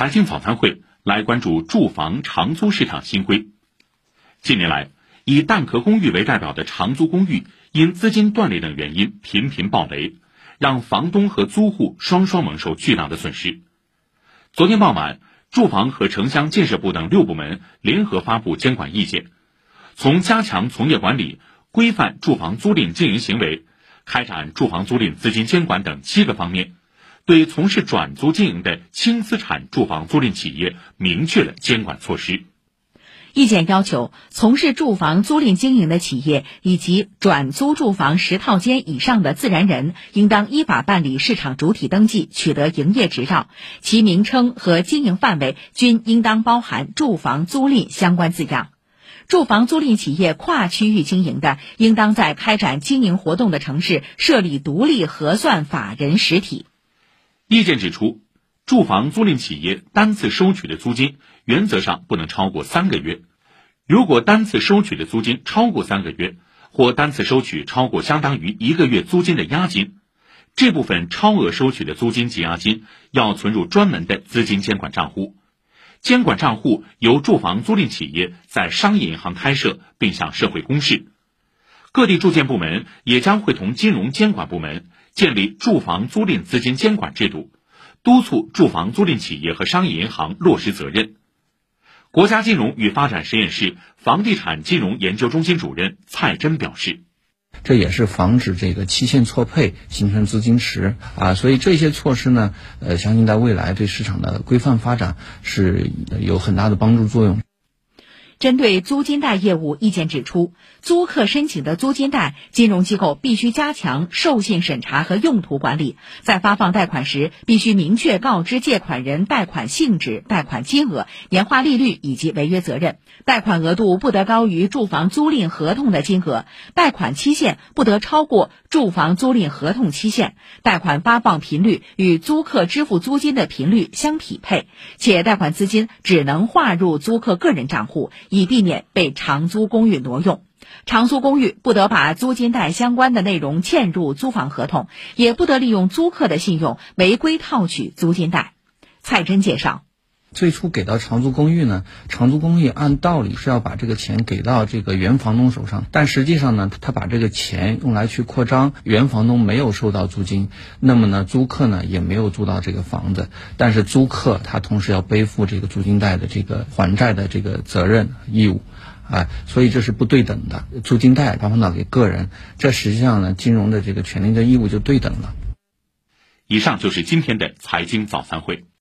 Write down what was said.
财经早餐会来关注住房长租市场新规。近年来，以蛋壳公寓为代表的长租公寓因资金断裂等原因频频暴雷，让房东和租户双双蒙受巨大的损失。昨天傍晚，住房和城乡建设部等六部门联合发布监管意见，从加强从业管理、规范住房租赁经营行为、开展住房租赁资金监管等七个方面。对从事转租经营的轻资产住房租赁企业明确了监管措施。意见要求，从事住房租赁经营的企业以及转租住房十套间以上的自然人，应当依法办理市场主体登记，取得营业执照，其名称和经营范围均应当包含“住房租赁”相关字样。住房租赁企业跨区域经营的，应当在开展经营活动的城市设立独立核算法人实体。意见指出，住房租赁企业单次收取的租金原则上不能超过三个月。如果单次收取的租金超过三个月，或单次收取超过相当于一个月租金的押金，这部分超额收取的租金及押金要存入专门的资金监管账户。监管账户由住房租赁企业在商业银行开设，并向社会公示。各地住建部门也将会同金融监管部门。建立住房租赁资金监管制度，督促住房租赁企业和商业银行落实责任。国家金融与发展实验室房地产金融研究中心主任蔡真表示：“这也是防止这个期限错配形成资金池啊，所以这些措施呢，呃，相信在未来对市场的规范发展是有很大的帮助作用。”针对租金贷业务，意见指出，租客申请的租金贷，金融机构必须加强授信审查和用途管理，在发放贷款时，必须明确告知借款人贷款性质、贷款金额、年化利率以及违约责任，贷款额度不得高于住房租赁合同的金额，贷款期限不得超过住房租赁合同期限，贷款发放频率与租客支付租金的频率相匹配，且贷款资金只能划入租客个人账户。以避免被长租公寓挪用，长租公寓不得把租金贷相关的内容嵌入租房合同，也不得利用租客的信用违规套取租金贷。蔡真介绍，最初给到长租公寓呢，长租公寓按道理是要把这个钱给到这个原房东手上，但实际上呢，他把这个钱用来去扩张，原房东没有收到租金，那么呢，租客呢也没有租到这个房子，但是租客他同时要背负这个租金贷的这个还债的这个责任义务，啊，所以这是不对等的。租金贷发放到给个人，这实际上呢，金融的这个权利的义务就对等了。以上就是今天的财经早餐会。